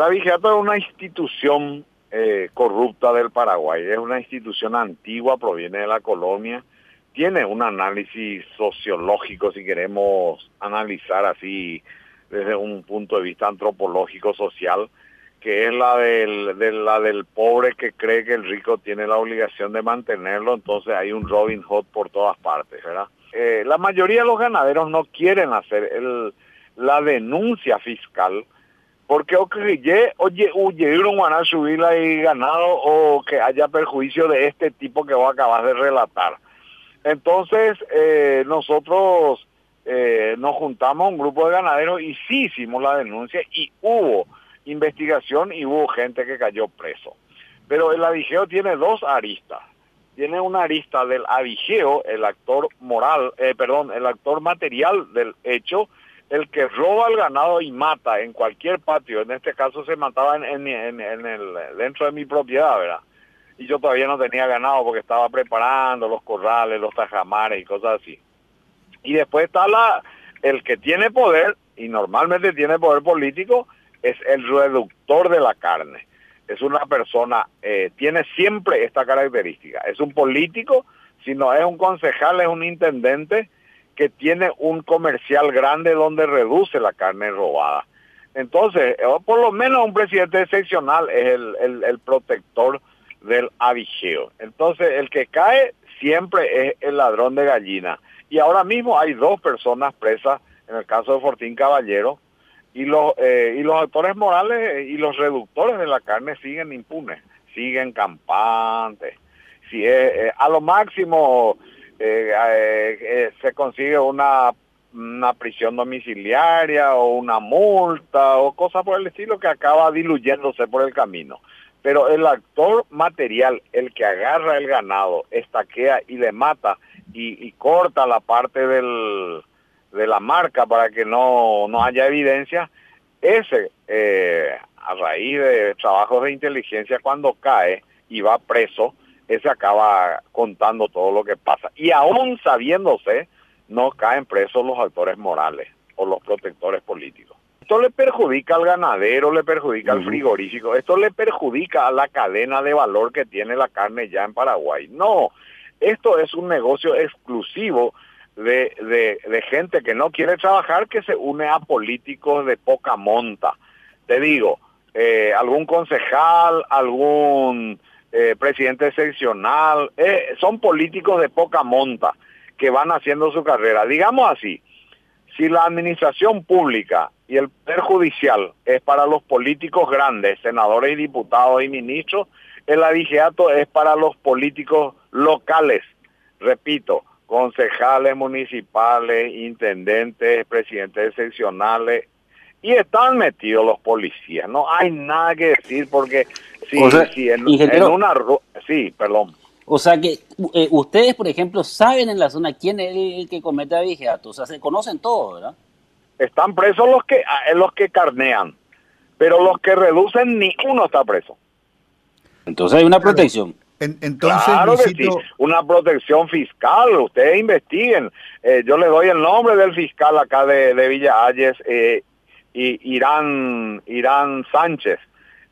el abigeato es una institución eh, corrupta del Paraguay, es una institución antigua, proviene de la colonia, tiene un análisis sociológico, si queremos analizar así desde un punto de vista antropológico, social, que es la del, de la del pobre que cree que el rico tiene la obligación de mantenerlo, entonces hay un Robin Hood por todas partes, ¿verdad? Eh, la mayoría de los ganaderos no quieren hacer el, la denuncia fiscal porque oye, oye, huyeron subir y ganado o que haya perjuicio de este tipo que vos acabas de relatar. Entonces, eh, nosotros eh, nos juntamos un grupo de ganaderos y sí hicimos la denuncia y hubo investigación y hubo gente que cayó preso. Pero el avigeo tiene dos aristas. Tiene una arista del avigeo, el actor moral, eh, perdón, el actor material del hecho, el que roba el ganado y mata en cualquier patio. En este caso se mataba en, en, el, dentro de mi propiedad, ¿verdad? Y yo todavía no tenía ganado porque estaba preparando los corrales, los tajamares y cosas así. Y después está la, el que tiene poder, y normalmente tiene poder político, es el reductor de la carne. Es una persona, eh, tiene siempre esta característica. Es un político, si no es un concejal, es un intendente que tiene un comercial grande donde reduce la carne robada. Entonces, eh, por lo menos un presidente excepcional es el, el, protector del avigeo. Entonces, el que cae siempre es el ladrón de gallina. Y ahora mismo hay dos personas presas, en el caso de Fortín Caballero, y los eh, y los actores morales y los reductores de la carne siguen impunes, siguen campantes. Si es, a lo máximo eh, eh, se consigue una, una prisión domiciliaria o una multa o cosas por el estilo que acaba diluyéndose por el camino. Pero el actor material, el que agarra el ganado, estaquea y le mata y, y corta la parte del, de la marca para que no, no haya evidencia, ese, eh, a raíz de trabajos de inteligencia, cuando cae y va preso, ese acaba contando todo lo que pasa. Y aún sabiéndose, no caen presos los actores morales o los protectores políticos. Esto le perjudica al ganadero, le perjudica al frigorífico, esto le perjudica a la cadena de valor que tiene la carne ya en Paraguay. No, esto es un negocio exclusivo de, de, gente que no quiere trabajar que se une a políticos de poca monta. Te digo, eh, algún concejal, algún eh, presidente seccional, eh, son políticos de poca monta que van haciendo su carrera. Digamos así, si la administración pública y el poder judicial es para los políticos grandes, senadores y diputados y ministros, el adigeato es para los políticos locales. Repito, concejales municipales, intendentes, presidentes seccionales, y están metidos los policías. No hay nada que decir porque si, en, una... Sí, perdón. O sea que eh, ustedes, por ejemplo, saben en la zona quién es el que comete abigeato, o sea, se conocen todos, ¿verdad? Están presos los que, ah, los que carnean, pero los que reducen ni uno está preso. Entonces hay una protección entonces, claro que sí, una protección fiscal, ustedes investiguen. Eh, yo le doy el nombre del fiscal acá de, Villa Ayes, eh, y Irán, Irán Sánchez.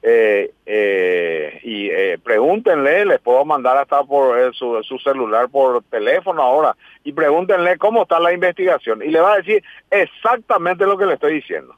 Eh, eh, y pregúntenle, les puedo mandar hasta por su, su, celular por teléfono ahora, y pregúntenle cómo está la investigación. Y le va a decir exactamente lo que le estoy diciendo.